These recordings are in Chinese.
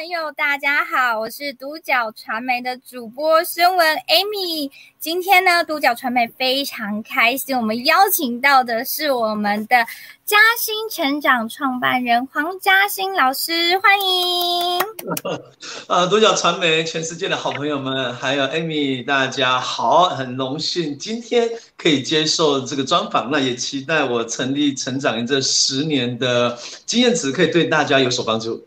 朋友，大家好，我是独角传媒的主播孙文 Amy。今天呢，独角传媒非常开心，我们邀请到的是我们的嘉兴成长创办人黄嘉兴老师，欢迎。啊，独角传媒全世界的好朋友们，还有 Amy，大家好，很荣幸今天可以接受这个专访，那也期待我成立成长营这十年的经验值可以对大家有所帮助。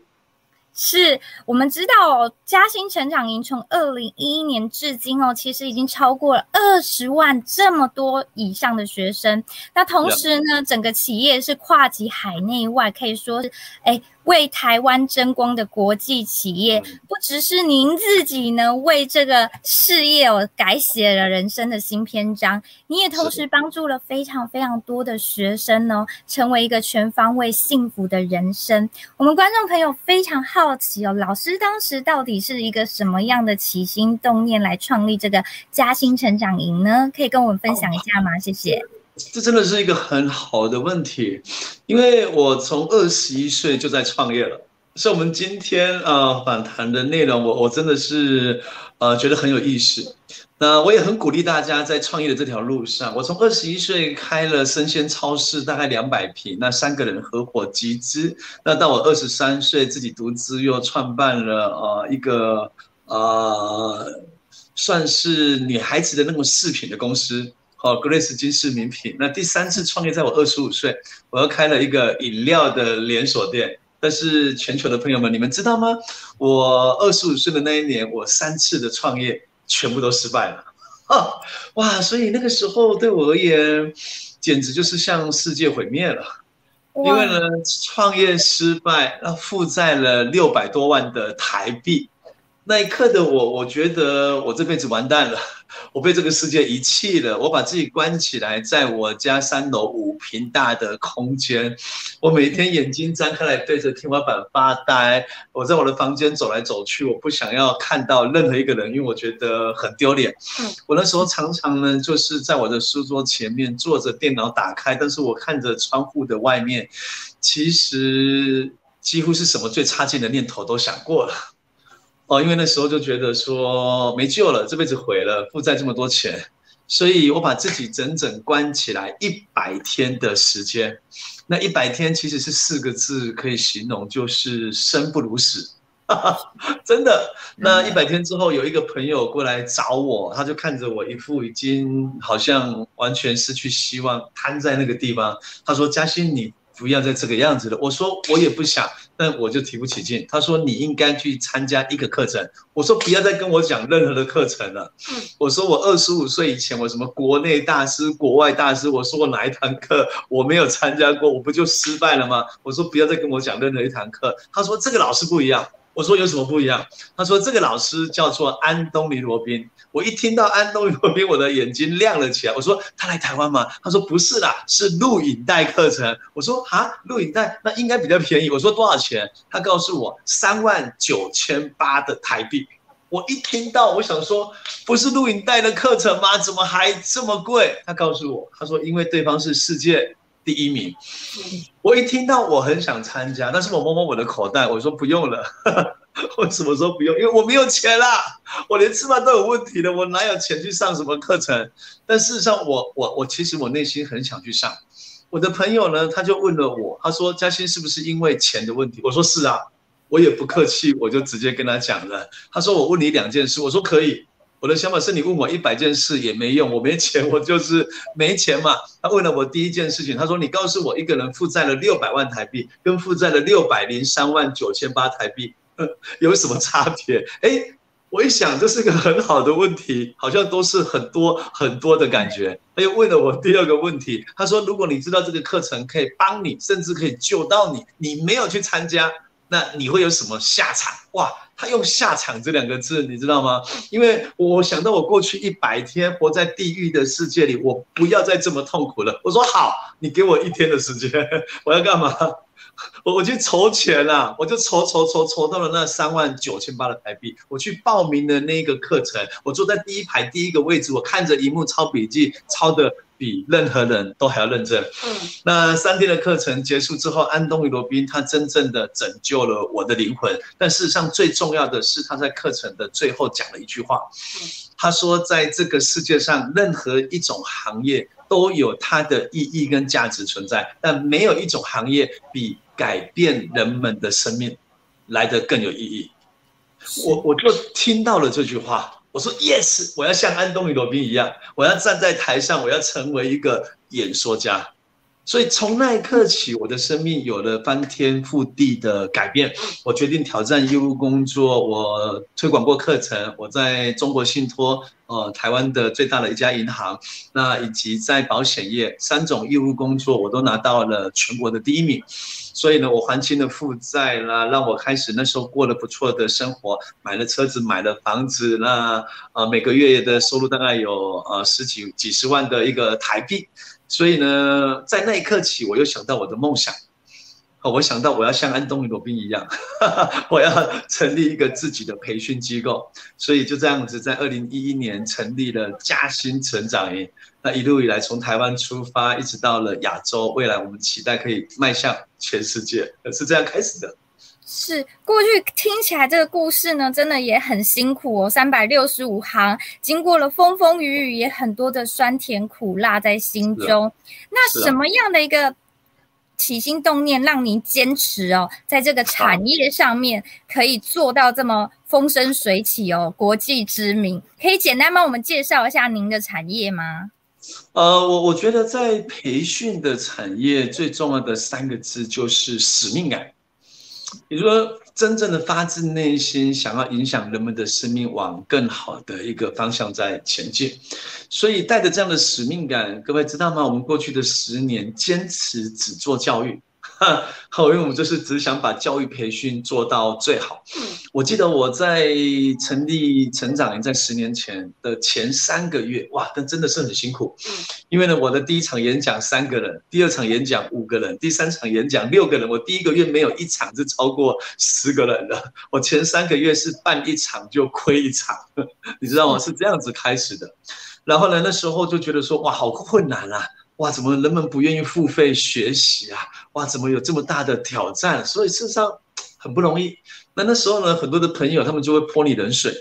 是我们知道哦，嘉兴成长营从二零一一年至今哦，其实已经超过了二十万这么多以上的学生。那同时呢，整个企业是跨级海内外，可以说是哎。为台湾争光的国际企业，不只是您自己呢，为这个事业哦改写了人生的新篇章，你也同时帮助了非常非常多的学生哦，成为一个全方位幸福的人生。我们观众朋友非常好奇哦，老师当时到底是一个什么样的起心动念来创立这个嘉兴成长营呢？可以跟我们分享一下吗？谢谢。这真的是一个很好的问题，因为我从二十一岁就在创业了，所以我们今天呃访谈的内容，我我真的是呃觉得很有意思。那我也很鼓励大家在创业的这条路上，我从二十一岁开了生鲜超市，大概两百平，那三个人合伙集资，那到我二十三岁自己独资又创办了呃一个呃算是女孩子的那种饰品的公司。哦，Grace 金饰名品。那第三次创业，在我二十五岁，我又开了一个饮料的连锁店。但是全球的朋友们，你们知道吗？我二十五岁的那一年，我三次的创业全部都失败了。哦，哇！所以那个时候对我而言，简直就是像世界毁灭了。因为呢，创业失败，那负债了六百多万的台币。那一刻的我，我觉得我这辈子完蛋了，我被这个世界遗弃了。我把自己关起来，在我家三楼五平大的空间，我每天眼睛张开来对着天花板发呆。我在我的房间走来走去，我不想要看到任何一个人，因为我觉得很丢脸。我那时候常常呢，就是在我的书桌前面坐着，电脑打开，但是我看着窗户的外面，其实几乎是什么最差劲的念头都想过了。哦，因为那时候就觉得说没救了，这辈子毁了，负债这么多钱，所以我把自己整整关起来一百天的时间。那一百天其实是四个字可以形容，就是生不如死，真的。那一百天之后，有一个朋友过来找我，他就看着我一副已经好像完全失去希望，瘫在那个地方。他说：“嘉欣，你不要再这个样子了。”我说：“我也不想。”但我就提不起劲。他说，你应该去参加一个课程。我说不要再跟我讲任何的课程了。我说我二十五岁以前，我什么国内大师、国外大师，我说我哪一堂课我没有参加过，我不就失败了吗？我说不要再跟我讲任何一堂课。他说这个老师不一样。我说有什么不一样？他说这个老师叫做安东尼罗宾。我一听到安东尼罗宾，我的眼睛亮了起来。我说他来台湾吗？他说不是啦，是录影带课程。我说啊，录影带那应该比较便宜。我说多少钱？他告诉我三万九千八的台币。我一听到，我想说不是录影带的课程吗？怎么还这么贵？他告诉我，他说因为对方是世界。第一名，我一听到我很想参加，但是我摸摸我的口袋，我说不用了。我什么时候不用？因为我没有钱啦，我连吃饭都有问题了，我哪有钱去上什么课程？但事实上我，我我其实我内心很想去上。我的朋友呢，他就问了我，他说：“嘉欣是不是因为钱的问题？”我说：“是啊。”我也不客气，我就直接跟他讲了。他说：“我问你两件事。”我说：“可以。”我的想法是你问我一百件事也没用，我没钱，我就是没钱嘛。他问了我第一件事情，他说：“你告诉我，一个人负债了六百万台币，跟负债了六百零三万九千八台币，有什么差别？”诶，我一想，这是个很好的问题，好像都是很多很多的感觉。他又问了我第二个问题，他说：“如果你知道这个课程可以帮你，甚至可以救到你，你没有去参加。”那你会有什么下场？哇，他用下场这两个字，你知道吗？因为我想到我过去一百天活在地狱的世界里，我不要再这么痛苦了。我说好，你给我一天的时间，我要干嘛？我我去筹钱啊，我就筹筹筹筹到了那三万九千八的台币。我去报名的那个课程，我坐在第一排第一个位置，我看着荧幕抄笔记，抄的比任何人都还要认真。嗯，那三天的课程结束之后，安东尼罗宾他真正的拯救了我的灵魂。但事实上最重要的是，他在课程的最后讲了一句话，他说，在这个世界上任何一种行业都有它的意义跟价值存在，但没有一种行业比改变人们的生命来得更有意义。我我就听到了这句话，我说 yes，我要像安东尼罗宾一样，我要站在台上，我要成为一个演说家。所以从那一刻起，我的生命有了翻天覆地的改变。我决定挑战业务工作，我推广过课程，我在中国信托，呃，台湾的最大的一家银行，那以及在保险业三种业务工作，我都拿到了全国的第一名。所以呢，我还清了负债啦，让我开始那时候过了不错的生活，买了车子，买了房子，那呃每个月的收入大概有呃十几几十万的一个台币。所以呢，在那一刻起，我又想到我的梦想，哦，我想到我要像安东尼罗宾一样，我要成立一个自己的培训机构。所以就这样子，在二零一一年成立了嘉兴成长营。那一路以来，从台湾出发，一直到了亚洲，未来我们期待可以迈向全世界，是这样开始的。是过去听起来这个故事呢，真的也很辛苦哦。三百六十五行，经过了风风雨雨，也很多的酸甜苦辣在心中。那什么样的一个起心动念，让您坚持哦，在这个产业上面可以做到这么风生水起哦，国际知名？可以简单帮我们介绍一下您的产业吗？呃，我我觉得在培训的产业最重要的三个字就是使命感。也就是说，真正的发自内心想要影响人们的生命，往更好的一个方向在前进，所以带着这样的使命感，各位知道吗？我们过去的十年坚持只做教育。好，因为我们就是只想把教育培训做到最好。我记得我在成立成长营在十年前的前三个月，哇，但真的是很辛苦。因为呢，我的第一场演讲三个人，第二场演讲五个人，第三场演讲六个人。我第一个月没有一场是超过十个人的。我前三个月是办一场就亏一场，你知道吗？是这样子开始的。然后呢，那时候就觉得说，哇，好困难啊。哇，怎么人们不愿意付费学习啊？哇，怎么有这么大的挑战？所以事实上很不容易。那那时候呢，很多的朋友他们就会泼你冷水，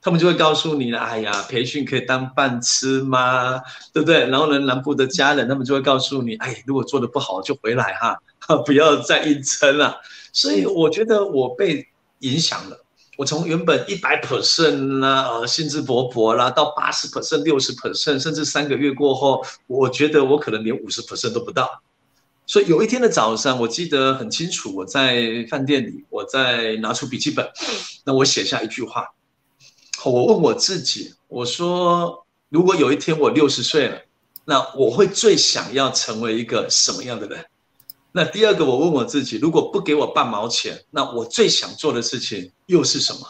他们就会告诉你：“哎呀，培训可以当饭吃吗？对不对？”然后呢，南部的家人他们就会告诉你：“哎，如果做的不好就回来哈，不要再硬撑了。”所以我觉得我被影响了。我从原本一百 percent 啦，呃，兴致勃勃啦，到八十 percent、六十 percent，甚至三个月过后，我觉得我可能连五十 percent 都不到。所以有一天的早上，我记得很清楚，我在饭店里，我在拿出笔记本，那我写下一句话，我问我自己，我说，如果有一天我六十岁了，那我会最想要成为一个什么样的人？那第二个，我问我自己，如果不给我半毛钱，那我最想做的事情又是什么？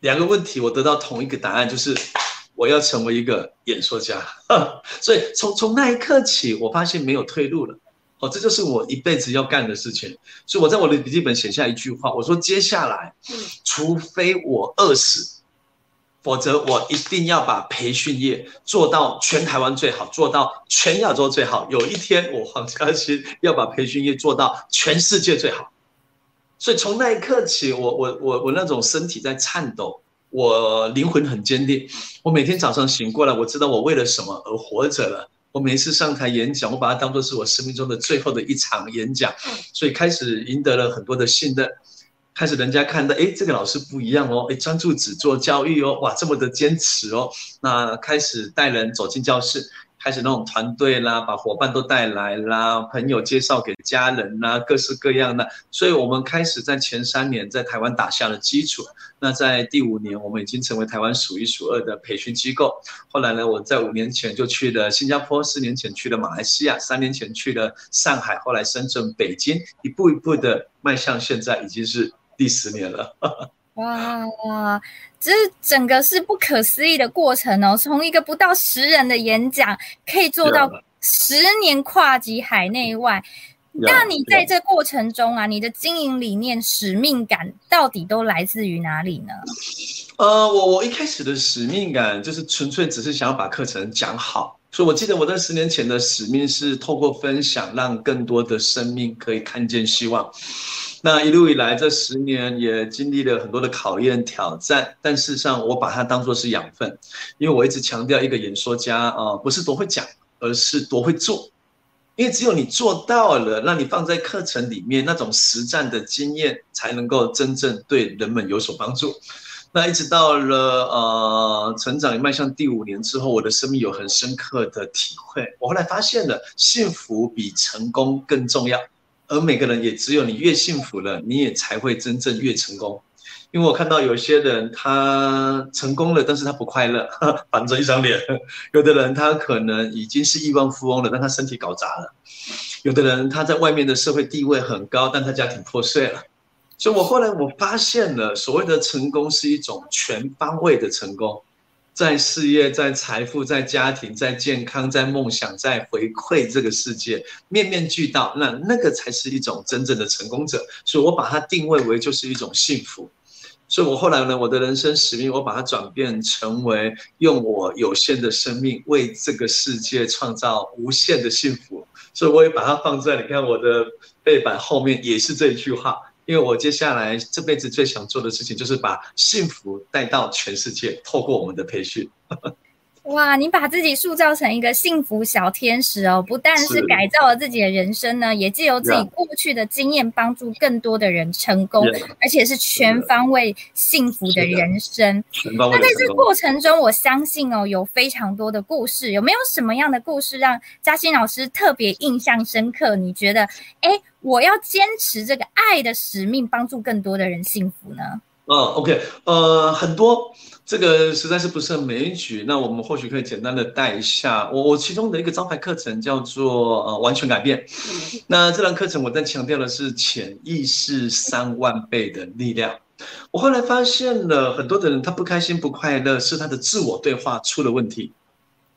两个问题，我得到同一个答案，就是我要成为一个演说家。所以从从那一刻起，我发现没有退路了。哦，这就是我一辈子要干的事情。所以我在我的笔记本写下一句话，我说：接下来，除非我饿死。否则，我一定要把培训业做到全台湾最好，做到全亚洲最好。有一天，我黄嘉欣要把培训业做到全世界最好。所以从那一刻起，我我我我那种身体在颤抖，我灵魂很坚定。我每天早上醒过来，我知道我为了什么而活着了。我每一次上台演讲，我把它当作是我生命中的最后的一场演讲，所以开始赢得了很多的信任。开始人家看到，哎，这个老师不一样哦，哎，专注只做教育哦，哇，这么的坚持哦，那开始带人走进教室，开始那种团队啦，把伙伴都带来啦，朋友介绍给家人啦，各式各样的。所以我们开始在前三年在台湾打下了基础。那在第五年，我们已经成为台湾数一数二的培训机构。后来呢，我在五年前就去了新加坡，四年前去了马来西亚，三年前去了上海，后来深圳、北京，一步一步的迈向现在已经是第十年了。哇 哇，这整个是不可思议的过程哦！从一个不到十人的演讲，可以做到十年跨级海内外。那你在这过程中啊，你的经营理念、使命感到底都来自于哪里呢？呃，我我一开始的使命感就是纯粹只是想要把课程讲好，所以我记得我在十年前的使命是透过分享，让更多的生命可以看见希望。那一路以来，这十年也经历了很多的考验挑战，但事实上我把它当作是养分，因为我一直强调一个演说家啊，不是多会讲，而是多会做，因为只有你做到了，那你放在课程里面那种实战的经验，才能够真正对人们有所帮助。那一直到了呃成长迈向第五年之后，我的生命有很深刻的体会，我后来发现了，幸福比成功更重要。而每个人也只有你越幸福了，你也才会真正越成功。因为我看到有些人他成功了，但是他不快乐，板着一张脸；有的人他可能已经是亿万富翁了，但他身体搞砸了；有的人他在外面的社会地位很高，但他家庭破碎了。所以我后来我发现了，所谓的成功是一种全方位的成功。在事业，在财富，在家庭，在健康，在梦想，在回馈这个世界，面面俱到，那那个才是一种真正的成功者。所以我把它定位为就是一种幸福。所以我后来呢，我的人生使命，我把它转变成为用我有限的生命为这个世界创造无限的幸福。所以我也把它放在你看我的背板后面，也是这一句话。因为我接下来这辈子最想做的事情，就是把幸福带到全世界，透过我们的培训。哇，你把自己塑造成一个幸福小天使哦，不但是改造了自己的人生呢，也借由自己过去的经验，帮助更多的人成功，而且是全方位幸福的人生。那在这过程中，我相信哦，有非常多的故事，有没有什么样的故事让嘉兴老师特别印象深刻？你觉得，哎，我要坚持这个爱的使命，帮助更多的人幸福呢？嗯，OK，呃，很多。这个实在是不胜枚举，那我们或许可以简单的带一下。我我其中的一个招牌课程叫做呃完全改变，那这堂课程我在强调的是潜意识三万倍的力量。我后来发现了很多的人他不开心不快乐，是他的自我对话出了问题。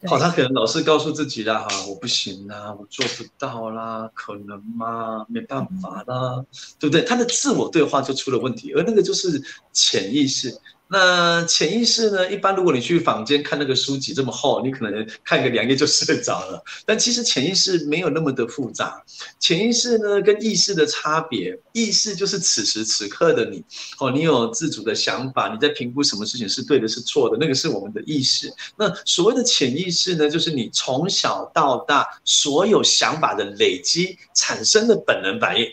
好，他可能老是告诉自己啦，哈，我不行啦，我做不到啦，可能吗？没办法啦，对不对？他的自我对话就出了问题，而那个就是潜意识。那潜意识呢？一般如果你去坊间看那个书籍这么厚，你可能看个两页就睡着了。但其实潜意识没有那么的复杂。潜意识呢，跟意识的差别，意识就是此时此刻的你，哦，你有自主的想法，你在评估什么事情是对的，是错的，那个是我们的意识。那所谓的潜意识呢，就是你从小到大所有想法的累积产生的本能反应。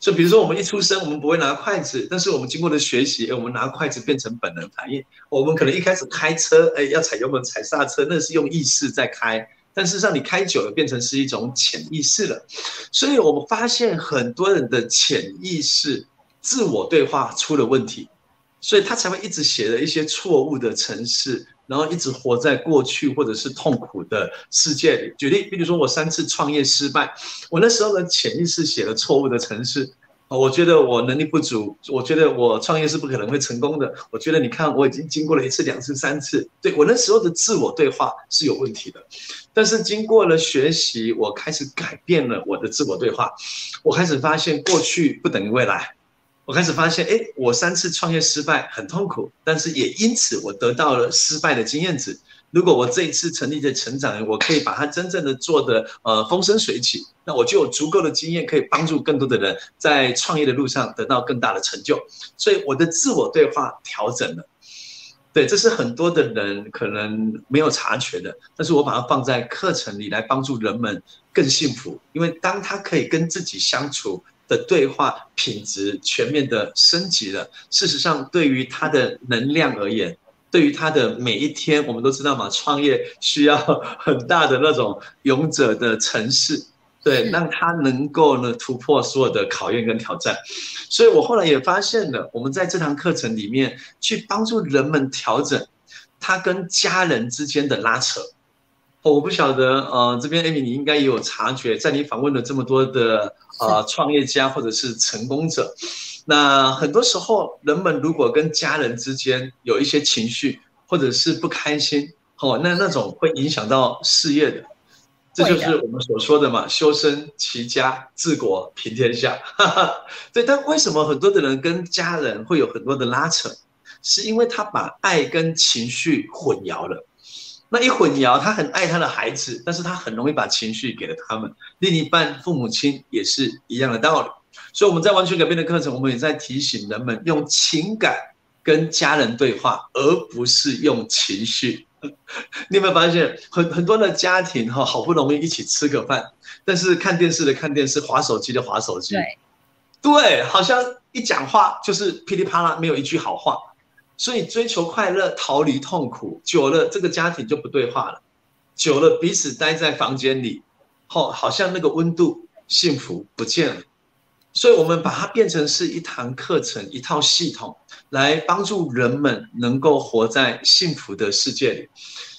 就比如说，我们一出生，我们不会拿筷子，但是我们经过了学习，我们拿筷子变成本能反应。我们可能一开始开车，哎，要踩油门、踩刹车，那是用意识在开，但事实上你开久了，变成是一种潜意识了。所以我们发现很多人的潜意识自我对话出了问题，所以他才会一直写了一些错误的程式。然后一直活在过去或者是痛苦的世界里。举例，比如说我三次创业失败，我那时候的潜意识写了错误的程式，我觉得我能力不足，我觉得我创业是不可能会成功的。我觉得你看我已经经过了一次、两次、三次，对，我那时候的自我对话是有问题的。但是经过了学习，我开始改变了我的自我对话，我开始发现过去不等于未来。我开始发现，哎，我三次创业失败很痛苦，但是也因此我得到了失败的经验值。如果我这一次成立的成长，我可以把它真正的做得呃风生水起，那我就有足够的经验可以帮助更多的人在创业的路上得到更大的成就。所以我的自我对话调整了，对，这是很多的人可能没有察觉的，但是我把它放在课程里来帮助人们更幸福，因为当他可以跟自己相处。的对话品质全面的升级了。事实上，对于他的能量而言，对于他的每一天，我们都知道嘛，创业需要 很大的那种勇者的城市，对，让他能够呢突破所有的考验跟挑战。所以我后来也发现了，我们在这堂课程里面去帮助人们调整他跟家人之间的拉扯。我不晓得，呃，这边 Amy 你应该也有察觉，在你访问了这么多的呃创业家或者是成功者，那很多时候人们如果跟家人之间有一些情绪或者是不开心，哦，那那种会影响到事业的，这就是我们所说的嘛，修身齐家治国平天下。哈哈，对，但为什么很多的人跟家人会有很多的拉扯？是因为他把爱跟情绪混淆了。那一混淆，他很爱他的孩子，但是他很容易把情绪给了他们。另一半父母亲也是一样的道理。所以我们在完全改变的课程，我们也在提醒人们用情感跟家人对话，而不是用情绪。你有没有发现，很很多的家庭哈，好不容易一起吃个饭，但是看电视的看电视，划手机的划手机，对，对，好像一讲话就是噼里啪啦，没有一句好话。所以追求快乐，逃离痛苦，久了这个家庭就不对话了，久了彼此待在房间里，好，好像那个温度幸福不见了。所以我们把它变成是一堂课程，一套系统，来帮助人们能够活在幸福的世界里。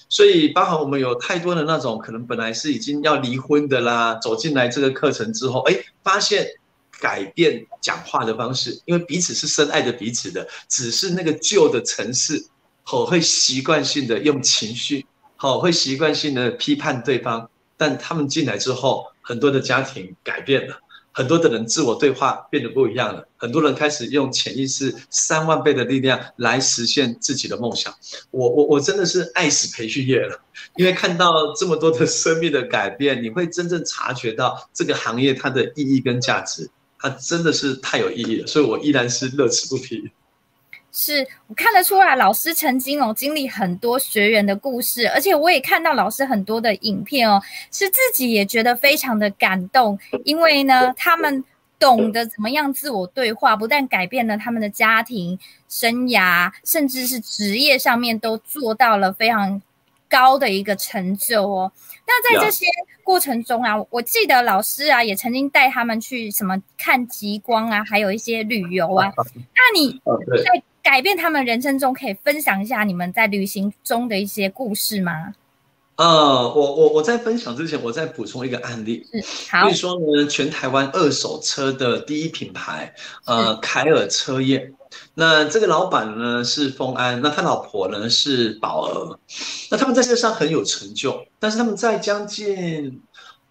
所以，包含我们有太多的那种可能本来是已经要离婚的啦，走进来这个课程之后，哎，发现。改变讲话的方式，因为彼此是深爱着彼此的，只是那个旧的城市，吼会习惯性的用情绪，吼会习惯性的批判对方。但他们进来之后，很多的家庭改变了，很多的人自我对话变得不一样了，很多人开始用潜意识三万倍的力量来实现自己的梦想。我我我真的是爱死培训业了，因为看到这么多的生命的改变，你会真正察觉到这个行业它的意义跟价值。它真的是太有意义了，所以我依然是乐此不疲。是我看得出来，老师曾经哦经历很多学员的故事，而且我也看到老师很多的影片哦，是自己也觉得非常的感动，因为呢，他们懂得怎么样自我对话，不但改变了他们的家庭生涯，甚至是职业上面都做到了非常高的一个成就哦。那在这些过程中啊，我记得老师啊也曾经带他们去什么看极光啊，还有一些旅游啊。那你在改变他们人生中，可以分享一下你们在旅行中的一些故事吗？呃，我我我在分享之前，我再补充一个案例。是，好。所以说呢，全台湾二手车的第一品牌，呃，凯尔车业。那这个老板呢是丰安，那他老婆呢是宝儿，那他们在世上很有成就，但是他们在将近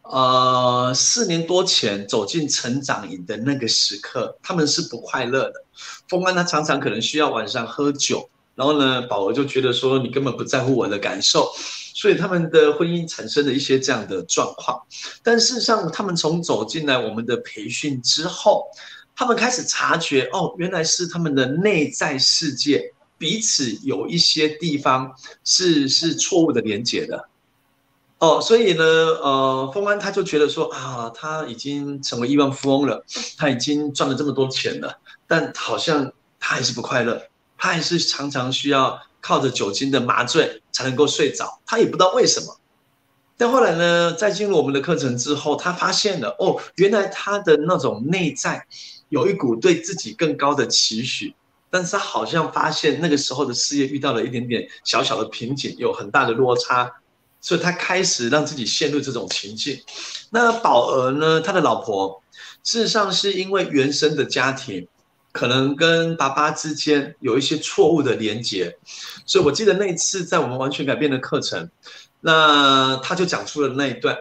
呃四年多前走进成长营的那个时刻，他们是不快乐的。丰安他常常可能需要晚上喝酒，然后呢，宝儿就觉得说你根本不在乎我的感受，所以他们的婚姻产生了一些这样的状况。但事实上，他们从走进来我们的培训之后。他们开始察觉，哦，原来是他们的内在世界彼此有一些地方是是错误的连接的，哦，所以呢，呃，丰安他就觉得说啊，他已经成为亿万富翁了，他已经赚了这么多钱了，但好像他还是不快乐，他还是常常需要靠着酒精的麻醉才能够睡着，他也不知道为什么。但后来呢，在进入我们的课程之后，他发现了，哦，原来他的那种内在。有一股对自己更高的期许，但是他好像发现那个时候的事业遇到了一点点小小的瓶颈，有很大的落差，所以他开始让自己陷入这种情境。那宝儿呢？他的老婆事实上是因为原生的家庭，可能跟爸爸之间有一些错误的连结，所以我记得那一次在我们完全改变的课程，那他就讲出了那一段。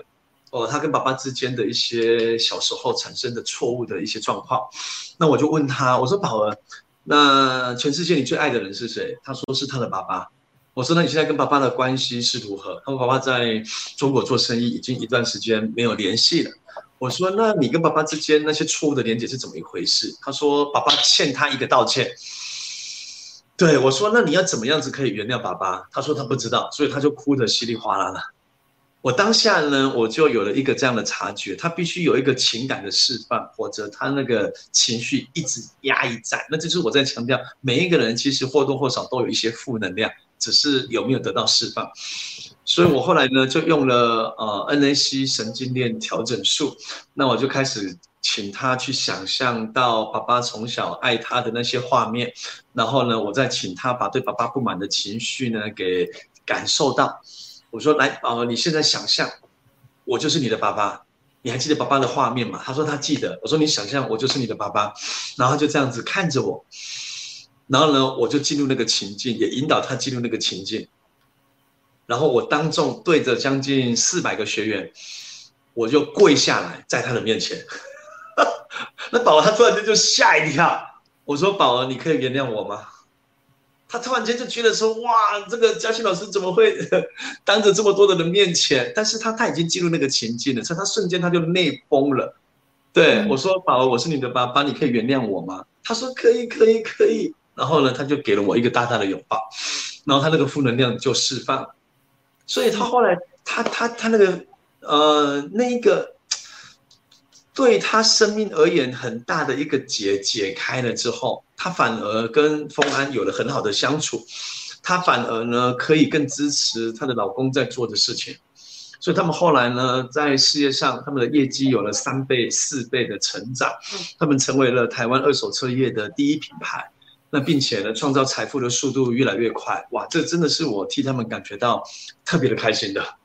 哦，他跟爸爸之间的一些小时候产生的错误的一些状况，那我就问他，我说宝儿，那全世界你最爱的人是谁？他说是他的爸爸。我说那你现在跟爸爸的关系是如何？他说爸爸在中国做生意，已经一段时间没有联系了。我说那你跟爸爸之间那些错误的连接是怎么一回事？他说爸爸欠他一个道歉。对，我说那你要怎么样子可以原谅爸爸？他说他不知道，所以他就哭得稀里哗啦的。我当下呢，我就有了一个这样的察觉，他必须有一个情感的释放，或者他那个情绪一直压抑在。那这是我在强调，每一个人其实或多或少都有一些负能量，只是有没有得到释放。所以我后来呢，就用了呃 NAC 神经链调整术，那我就开始请他去想象到爸爸从小爱他的那些画面，然后呢，我再请他把对爸爸不满的情绪呢给感受到。我说来，呃，你现在想象我就是你的爸爸。你还记得爸爸的画面吗？他说他记得。我说你想象我就是你的爸爸，然后就这样子看着我，然后呢，我就进入那个情境，也引导他进入那个情境。然后我当众对着将近四百个学员，我就跪下来在他的面前。那宝儿他突然间就吓一跳。我说宝儿，你可以原谅我吗？他突然间就觉得说，哇，这个嘉兴老师怎么会 当着这么多的人面前？但是他他已经进入那个情境了，所以他瞬间他就泪崩了。对、嗯、我说，宝儿，我是你的爸爸，你可以原谅我吗？他说可以，可以，可以。然后呢，他就给了我一个大大的拥抱，然后他那个负能量就释放。所以他后来，他他他那个呃那一个。对他生命而言很大的一个结解开了之后，他反而跟丰安有了很好的相处，他反而呢可以更支持她的老公在做的事情，所以他们后来呢在事业上，他们的业绩有了三倍、四倍的成长，他们成为了台湾二手车业的第一品牌，那并且呢创造财富的速度越来越快，哇，这真的是我替他们感觉到特别的开心的。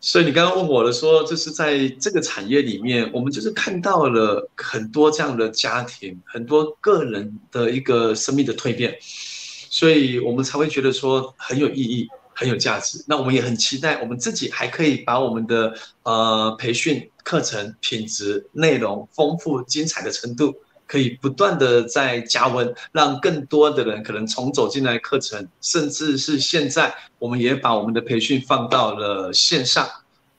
所以你刚刚问我的说，就是在这个产业里面，我们就是看到了很多这样的家庭，很多个人的一个生命的蜕变，所以我们才会觉得说很有意义，很有价值。那我们也很期待，我们自己还可以把我们的呃培训课程品质、内容丰富、精彩的程度。可以不断的在加温，让更多的人可能重走进来课程，甚至是现在我们也把我们的培训放到了线上，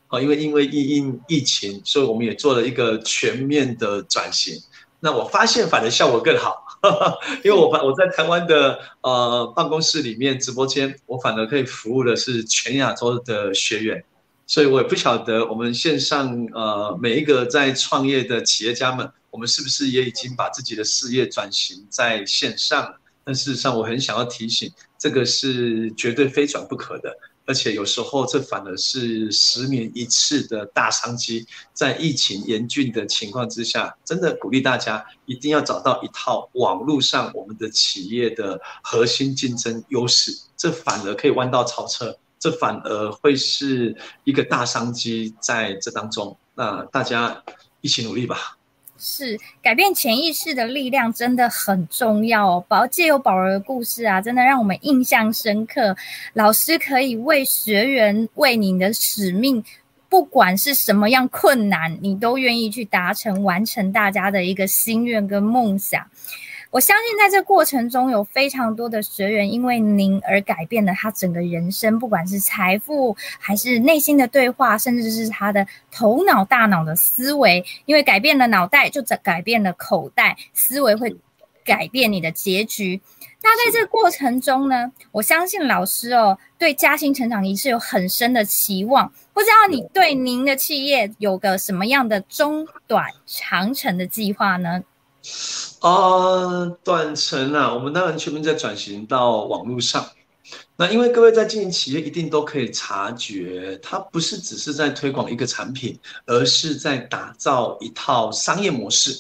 啊，因为因为疫因疫情，所以我们也做了一个全面的转型。那我发现反而效果更好，因为我我在台湾的呃办公室里面直播间，我反而可以服务的是全亚洲的学员，所以我也不晓得我们线上呃每一个在创业的企业家们。我们是不是也已经把自己的事业转型在线上？但事实上，我很想要提醒，这个是绝对非转不可的。而且有时候，这反而是十年一次的大商机。在疫情严峻的情况之下，真的鼓励大家一定要找到一套网络上我们的企业的核心竞争优势。这反而可以弯道超车，这反而会是一个大商机在这当中。那大家一起努力吧。是改变潜意识的力量真的很重要哦。宝借由宝儿的故事啊，真的让我们印象深刻。老师可以为学员、为你的使命，不管是什么样困难，你都愿意去达成、完成大家的一个心愿跟梦想。我相信，在这过程中，有非常多的学员因为您而改变了他整个人生，不管是财富，还是内心的对话，甚至是他的头脑、大脑的思维。因为改变了脑袋，就改变了口袋，思维会改变你的结局。那在这个过程中呢，我相信老师哦，对嘉兴成长仪式有很深的期望。不知道你对您的企业有个什么样的中短长程的计划呢？啊，短程啊，我们当然全面在转型到网络上。那因为各位在经营企业，一定都可以察觉，它不是只是在推广一个产品，而是在打造一套商业模式。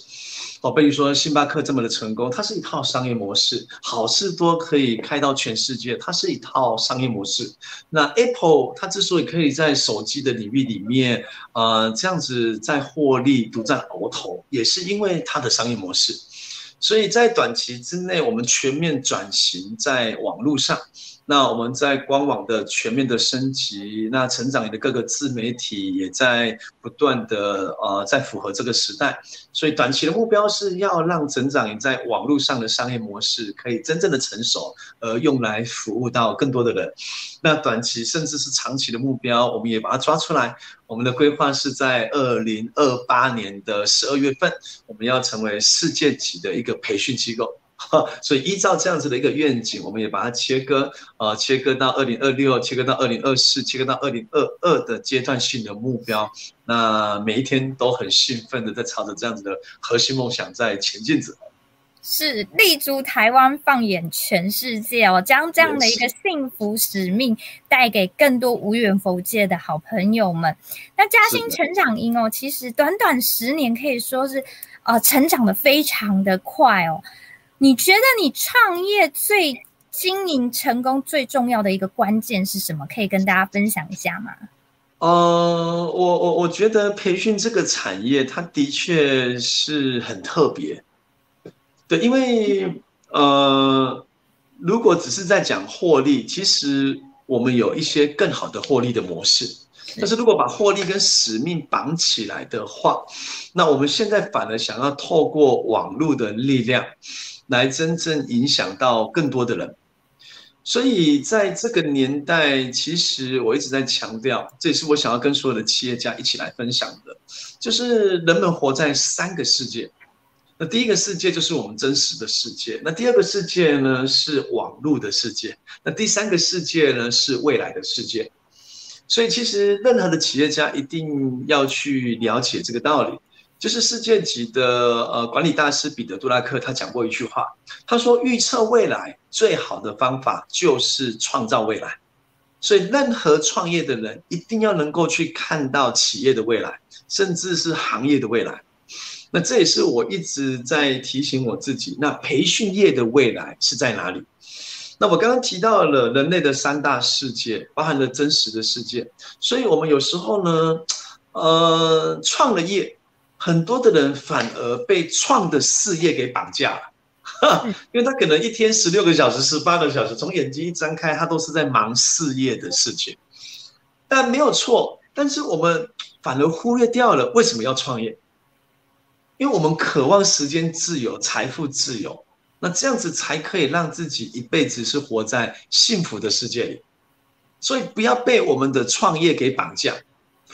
宝贝，你说星巴克这么的成功，它是一套商业模式；好事多可以开到全世界，它是一套商业模式。那 Apple 它之所以可以在手机的领域里面，呃，这样子在获利独占鳌头，也是因为它的商业模式。所以在短期之内，我们全面转型在网络上。那我们在官网的全面的升级，那成长营的各个自媒体也在不断的呃，在符合这个时代，所以短期的目标是要让成长营在网络上的商业模式可以真正的成熟，而用来服务到更多的人。那短期甚至是长期的目标，我们也把它抓出来。我们的规划是在二零二八年的十二月份，我们要成为世界级的一个培训机构。所以依照这样子的一个愿景，我们也把它切割，呃，切割到二零二六，切割到二零二四，切割到二零二二的阶段性的目标。那每一天都很兴奋的在朝着这样子的核心梦想在前进着。是立足台湾，放眼全世界哦，将这样的一个幸福使命带给更多无缘佛界的好朋友们。那嘉兴成长营哦，其实短短十年可以说是呃成长的非常的快哦。你觉得你创业最经营成功最重要的一个关键是什么？可以跟大家分享一下吗？呃，我我我觉得培训这个产业，它的确是很特别。对，因为呃，如果只是在讲获利，其实我们有一些更好的获利的模式。但是如果把获利跟使命绑起来的话，那我们现在反而想要透过网络的力量，来真正影响到更多的人。所以在这个年代，其实我一直在强调，这也是我想要跟所有的企业家一起来分享的，就是人们活在三个世界。那第一个世界就是我们真实的世界，那第二个世界呢是网络的世界，那第三个世界呢是未来的世界。所以其实任何的企业家一定要去了解这个道理，就是世界级的呃管理大师彼得·杜拉克他讲过一句话，他说预测未来最好的方法就是创造未来。所以任何创业的人一定要能够去看到企业的未来，甚至是行业的未来。那这也是我一直在提醒我自己，那培训业的未来是在哪里？那我刚刚提到了人类的三大世界，包含了真实的世界，所以我们有时候呢，呃，创了业，很多的人反而被创的事业给绑架了，因为他可能一天十六个小时、十八个小时，从眼睛一张开，他都是在忙事业的事情，但没有错，但是我们反而忽略掉了为什么要创业。因为我们渴望时间自由、财富自由，那这样子才可以让自己一辈子是活在幸福的世界里。所以不要被我们的创业给绑架，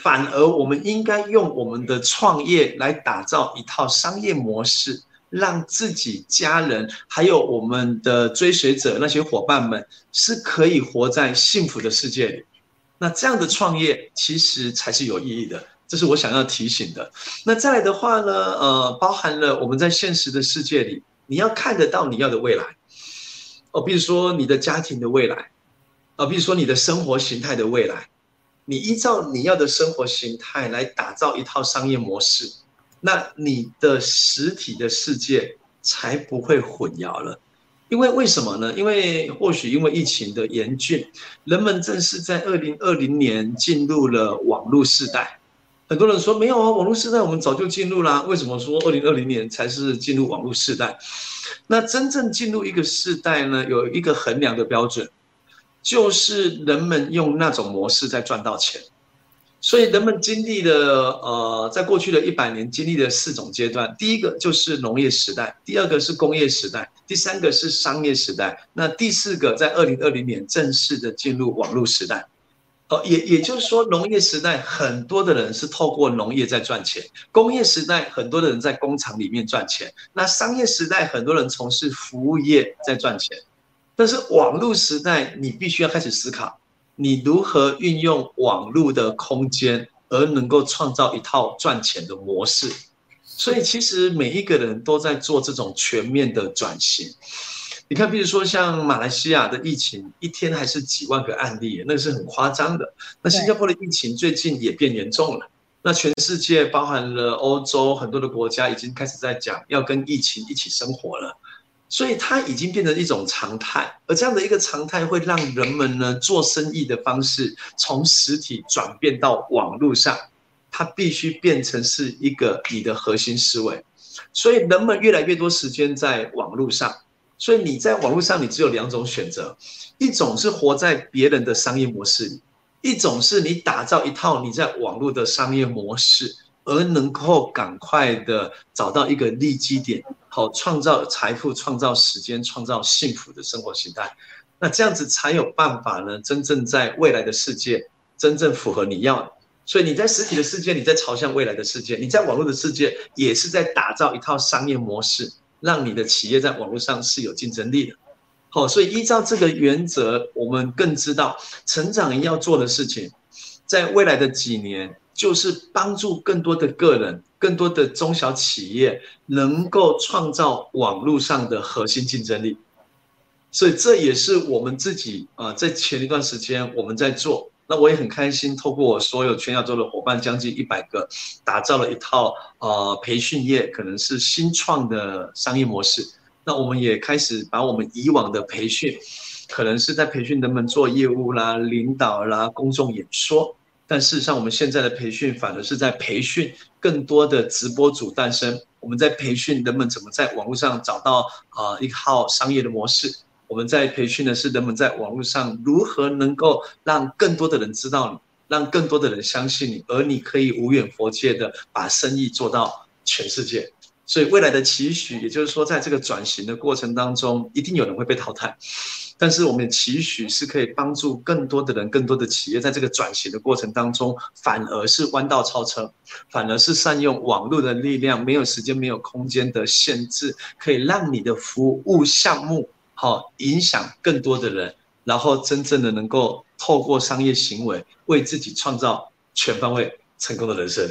反而我们应该用我们的创业来打造一套商业模式，让自己、家人还有我们的追随者那些伙伴们是可以活在幸福的世界里。那这样的创业其实才是有意义的。这是我想要提醒的。那再来的话呢，呃，包含了我们在现实的世界里，你要看得到你要的未来，哦，比如说你的家庭的未来，啊，比如说你的生活形态的未来，你依照你要的生活形态来打造一套商业模式，那你的实体的世界才不会混淆了。因为为什么呢？因为或许因为疫情的严峻，人们正是在二零二零年进入了网络时代。很多人说没有啊，网络时代我们早就进入了。为什么说二零二零年才是进入网络时代？那真正进入一个时代呢，有一个衡量的标准，就是人们用那种模式在赚到钱。所以人们经历了呃，在过去的一百年经历了四种阶段。第一个就是农业时代，第二个是工业时代，第三个是商业时代，那第四个在二零二零年正式的进入网络时代。哦，也也就是说，农业时代很多的人是透过农业在赚钱，工业时代很多的人在工厂里面赚钱，那商业时代很多人从事服务业在赚钱，但是网络时代你必须要开始思考，你如何运用网络的空间而能够创造一套赚钱的模式，所以其实每一个人都在做这种全面的转型。你看，比如说像马来西亚的疫情，一天还是几万个案例，那是很夸张的。那新加坡的疫情最近也变严重了。那全世界包含了欧洲很多的国家，已经开始在讲要跟疫情一起生活了。所以它已经变成一种常态，而这样的一个常态会让人们呢做生意的方式从实体转变到网络上，它必须变成是一个你的核心思维。所以人们越来越多时间在网络上。所以你在网络上，你只有两种选择，一种是活在别人的商业模式里，一种是你打造一套你在网络的商业模式，而能够赶快的找到一个利基点，好创造财富、创造时间、创造幸福的生活形态。那这样子才有办法呢，真正在未来的世界，真正符合你要。所以你在实体的世界，你在朝向未来的世界；你在网络的世界，也是在打造一套商业模式。让你的企业在网络上是有竞争力的，好，所以依照这个原则，我们更知道成长营要做的事情，在未来的几年，就是帮助更多的个人更多的中小企业能够创造网络上的核心竞争力。所以这也是我们自己啊，在前一段时间我们在做。那我也很开心，透过我所有全亚洲的伙伴，将近一百个，打造了一套呃培训业，可能是新创的商业模式。那我们也开始把我们以往的培训，可能是在培训人们做业务啦、领导啦、公众演说，但事实上我们现在的培训反而是在培训更多的直播主诞生。我们在培训人们怎么在网络上找到啊、呃、一套商业的模式。我们在培训的是人们在网络上如何能够让更多的人知道你，让更多的人相信你，而你可以无远佛界的把生意做到全世界。所以未来的期许，也就是说，在这个转型的过程当中，一定有人会被淘汰，但是我们期许是可以帮助更多的人、更多的企业，在这个转型的过程当中，反而是弯道超车，反而是善用网络的力量，没有时间、没有空间的限制，可以让你的服务项目。好，影响更多的人，然后真正的能够透过商业行为为自己创造全方位成功的人生。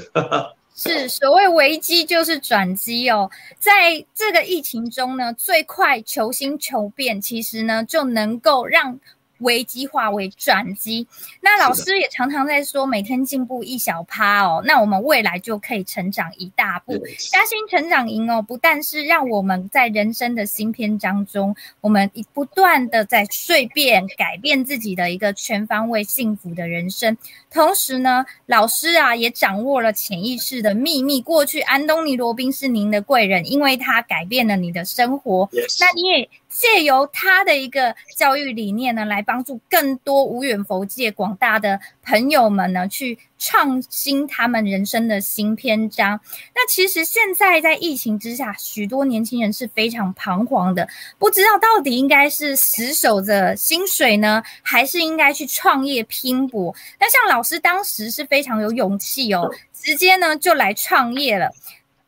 是，所谓危机就是转机哦，在这个疫情中呢，最快求新求变，其实呢就能够让。危机化为转机，那老师也常常在说，每天进步一小趴哦，那我们未来就可以成长一大步。嘉兴成长营哦，不但是让我们在人生的新篇章中，我们不断的在蜕变、改变自己的一个全方位幸福的人生，同时呢，老师啊也掌握了潜意识的秘密。过去安东尼罗宾是您的贵人，因为他改变了你的生活那你也。借由他的一个教育理念呢，来帮助更多无远佛界广大的朋友们呢，去创新他们人生的新篇章。那其实现在在疫情之下，许多年轻人是非常彷徨的，不知道到底应该是死守着薪水呢，还是应该去创业拼搏。那像老师当时是非常有勇气哦，直接呢就来创业了。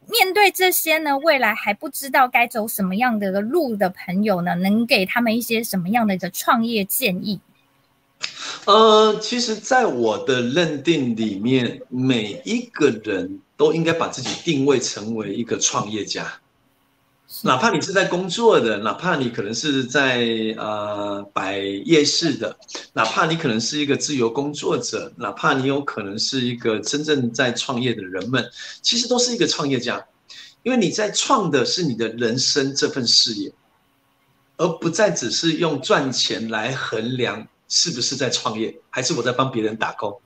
面对这些呢，未来还不知道该走什么样的路的朋友呢，能给他们一些什么样的一个创业建议？呃，其实，在我的认定里面，每一个人都应该把自己定位成为一个创业家。哪怕你是在工作的，哪怕你可能是在呃摆夜市的，哪怕你可能是一个自由工作者，哪怕你有可能是一个真正在创业的人们，其实都是一个创业家，因为你在创的是你的人生这份事业，而不再只是用赚钱来衡量是不是在创业，还是我在帮别人打工。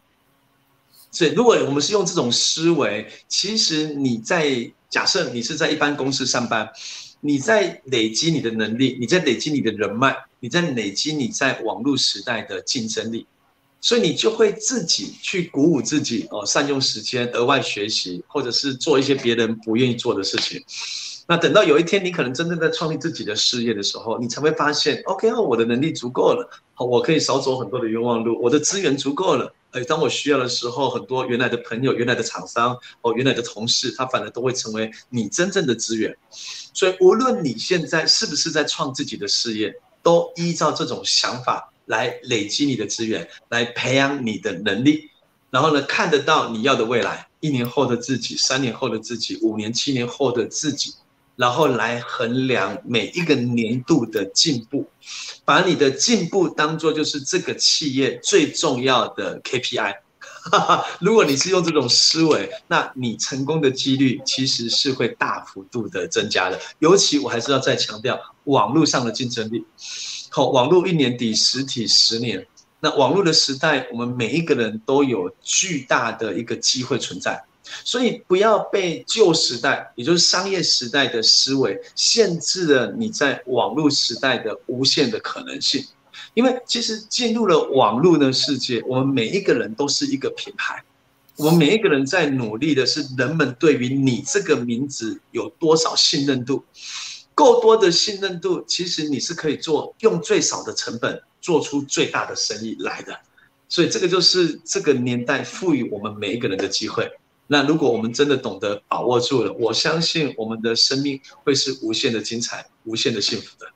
所以，如果我们是用这种思维，其实你在。假设你是在一般公司上班，你在累积你的能力，你在累积你的人脉，你在累积你在网络时代的竞争力，所以你就会自己去鼓舞自己哦，善用时间额外学习，或者是做一些别人不愿意做的事情。那等到有一天你可能真正在创立自己的事业的时候，你才会发现，OK，哦我的能力足够了，好，我可以少走很多的冤枉路，我的资源足够了。哎，当我需要的时候，很多原来的朋友、原来的厂商、哦，原来的同事，他反而都会成为你真正的资源。所以，无论你现在是不是在创自己的事业，都依照这种想法来累积你的资源，来培养你的能力，然后呢，看得到你要的未来，一年后的自己，三年后的自己，五年、七年后的自己。然后来衡量每一个年度的进步，把你的进步当做就是这个企业最重要的 KPI。如果你是用这种思维，那你成功的几率其实是会大幅度的增加的。尤其我还是要再强调，网络上的竞争力。好，网络一年抵实体十年。那网络的时代，我们每一个人都有巨大的一个机会存在。所以不要被旧时代，也就是商业时代的思维限制了你在网络时代的无限的可能性。因为其实进入了网络的世界，我们每一个人都是一个品牌，我们每一个人在努力的是人们对于你这个名字有多少信任度，够多的信任度，其实你是可以做用最少的成本做出最大的生意来的。所以这个就是这个年代赋予我们每一个人的机会。那如果我们真的懂得把握住了，我相信我们的生命会是无限的精彩、无限的幸福的。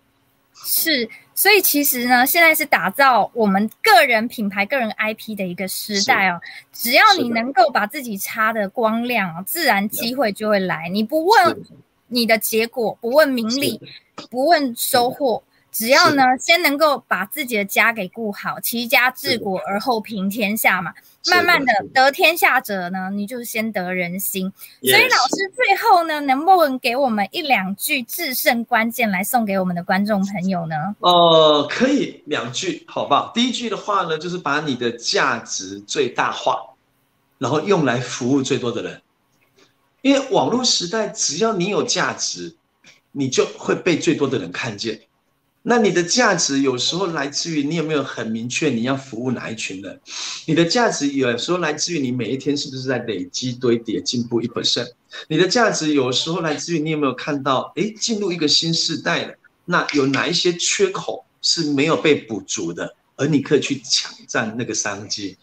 是所以其实呢，现在是打造我们个人品牌、个人 IP 的一个时代哦。只要你能够把自己擦的光亮，自然机会就会来。你不问你的结果，不问名利，不问收获。只要呢，先能够把自己的家给顾好，齐家治国而后平天下嘛。慢慢的得天下者呢，你就先得人心。所以老师最后呢，能不能给我们一两句制胜关键来送给我们的观众朋友呢？哦、呃，可以两句，好不好？第一句的话呢，就是把你的价值最大化，然后用来服务最多的人。因为网络时代，只要你有价值，你就会被最多的人看见。那你的价值有时候来自于你有没有很明确你要服务哪一群人？你的价值有时候来自于你每一天是不是在累积堆叠进步一 percent？你的价值有时候来自于你有没有看到，诶，进入一个新世代了，那有哪一些缺口是没有被补足的，而你可以去抢占那个商机。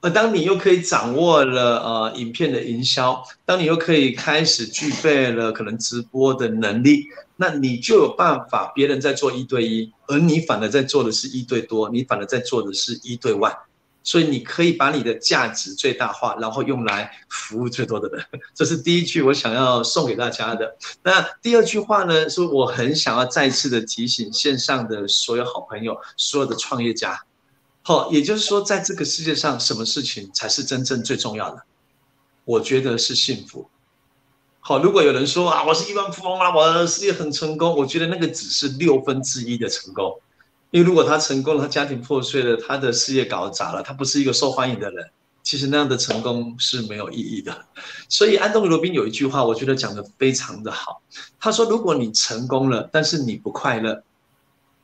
而当你又可以掌握了呃影片的营销，当你又可以开始具备了可能直播的能力，那你就有办法，别人在做一对一，而你反而在做的是一对多，你反而在做的是一对万，所以你可以把你的价值最大化，然后用来服务最多的人。这是第一句我想要送给大家的。那第二句话呢，是我很想要再次的提醒线上的所有好朋友，所有的创业家。好，也就是说，在这个世界上，什么事情才是真正最重要的？我觉得是幸福。好，如果有人说啊，我是亿万富翁啊，我的事业很成功，我觉得那个只是六分之一的成功。因为如果他成功了，他家庭破碎了，他的事业搞砸了，他不是一个受欢迎的人，其实那样的成功是没有意义的。所以安东尼罗宾有一句话，我觉得讲得非常的好。他说，如果你成功了，但是你不快乐，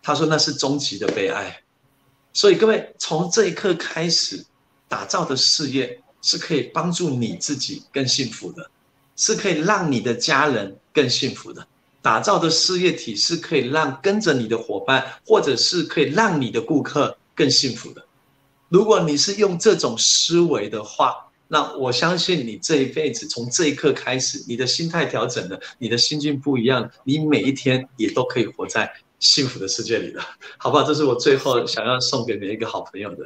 他说那是终极的悲哀。所以各位，从这一刻开始，打造的事业是可以帮助你自己更幸福的，是可以让你的家人更幸福的。打造的事业体是可以让跟着你的伙伴，或者是可以让你的顾客更幸福的。如果你是用这种思维的话，那我相信你这一辈子从这一刻开始，你的心态调整了，你的心境不一样，你每一天也都可以活在幸福的世界里了，好不好？这是我最后想要送给每一个好朋友的。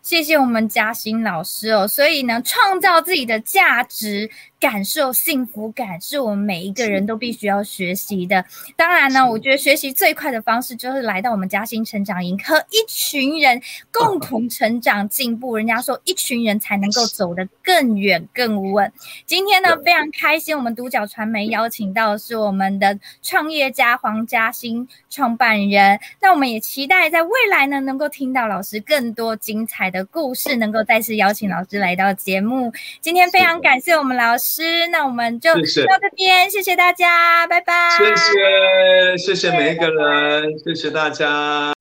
谢谢我们嘉兴老师哦。所以呢，创造自己的价值。感受幸福感是我们每一个人都必须要学习的。当然呢，我觉得学习最快的方式就是来到我们嘉兴成长营，和一群人共同成长进步。人家说，一群人才能够走得更远更稳。今天呢，非常开心，我们独角传媒邀请到的是我们的创业家黄嘉兴创办人。那我们也期待在未来呢，能够听到老师更多精彩的故事，能够再次邀请老师来到节目。今天非常感谢我们老师。那我们就到这边，谢谢大家，拜拜。谢谢，谢谢每一个人，谢谢大家。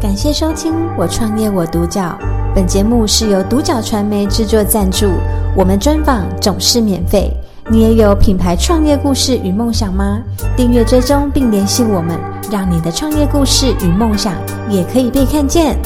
感谢收听《我创业我独角》，本节目是由独角传媒制作赞助，我们专访总是免费。你也有品牌创业故事与梦想吗？订阅追踪并联系我们，让你的创业故事与梦想也可以被看见。